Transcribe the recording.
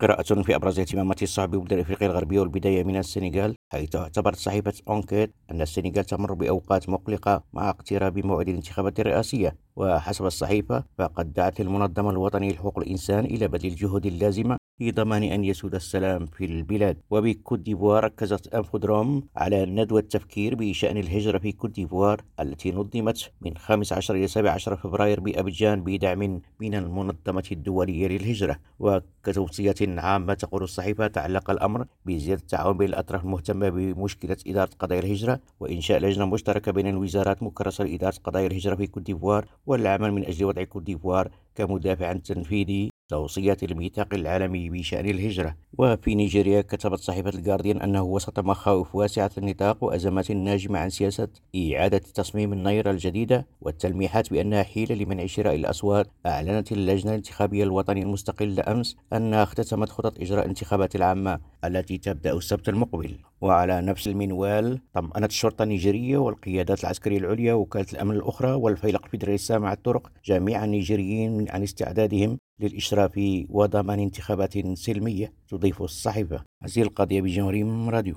قراءة في أبرز اهتمامات الصحف ببلدان أفريقيا الغربية والبداية من السنغال حيث اعتبرت صحيفة Enquête أن السنغال تمر بأوقات مقلقة مع اقتراب موعد الانتخابات الرئاسية. وحسب الصحيفة فقد دعت المنظمة الوطنية لحقوق الإنسان إلى بذل الجهود اللازمة في ضمان أن يسود السلام في البلاد. وبكوت ديفوار ركزت Infodrome على ندوة التفكير بشأن الهجرة في كوت ديفوار التي نظمت من 15 إلى 17 فبراير بأبيجان بدعم من المنظمة الدولية للهجرة. وكتوصية عامة تقول الصحيفة تعلق الأمر بزيادة التعاون بين الأطراف المهتمة بمشكلة إدارة قضايا الهجرة وإنشاء لجنة مشتركة بين الوزارات مكرسة لإدارة قضايا الهجرة في كوت ديفوار والعمل من أجل وضع كوت ديفوار كمدافع تنفيذي توصيات الميثاق العالمي بشأن الهجرة. وفي نيجيريا كتبت صحيفة الجارديان أنه وسط مخاوف واسعة النطاق وأزمات ناجمة عن سياسة إعادة تصميم النيرة الجديدة والتلميحات بأنها حيلة لمنع شراء الأصوات أعلنت اللجنة الانتخابية الوطنية المستقلة أمس أنها اختتمت خطط إجراء الانتخابات العامة التي تبدأ السبت المقبل. وعلى نفس المنوال طمأنت الشرطة النيجيرية والقيادات العسكرية العليا ووكالة الأمن الأخرى والفيلق الفيدرالي السامع الطرق جميع النيجيريين عن استعدادهم للإشراف وضمان انتخابات سلمية تضيف الصحيفة. هذه القضية بجمهورية راديو.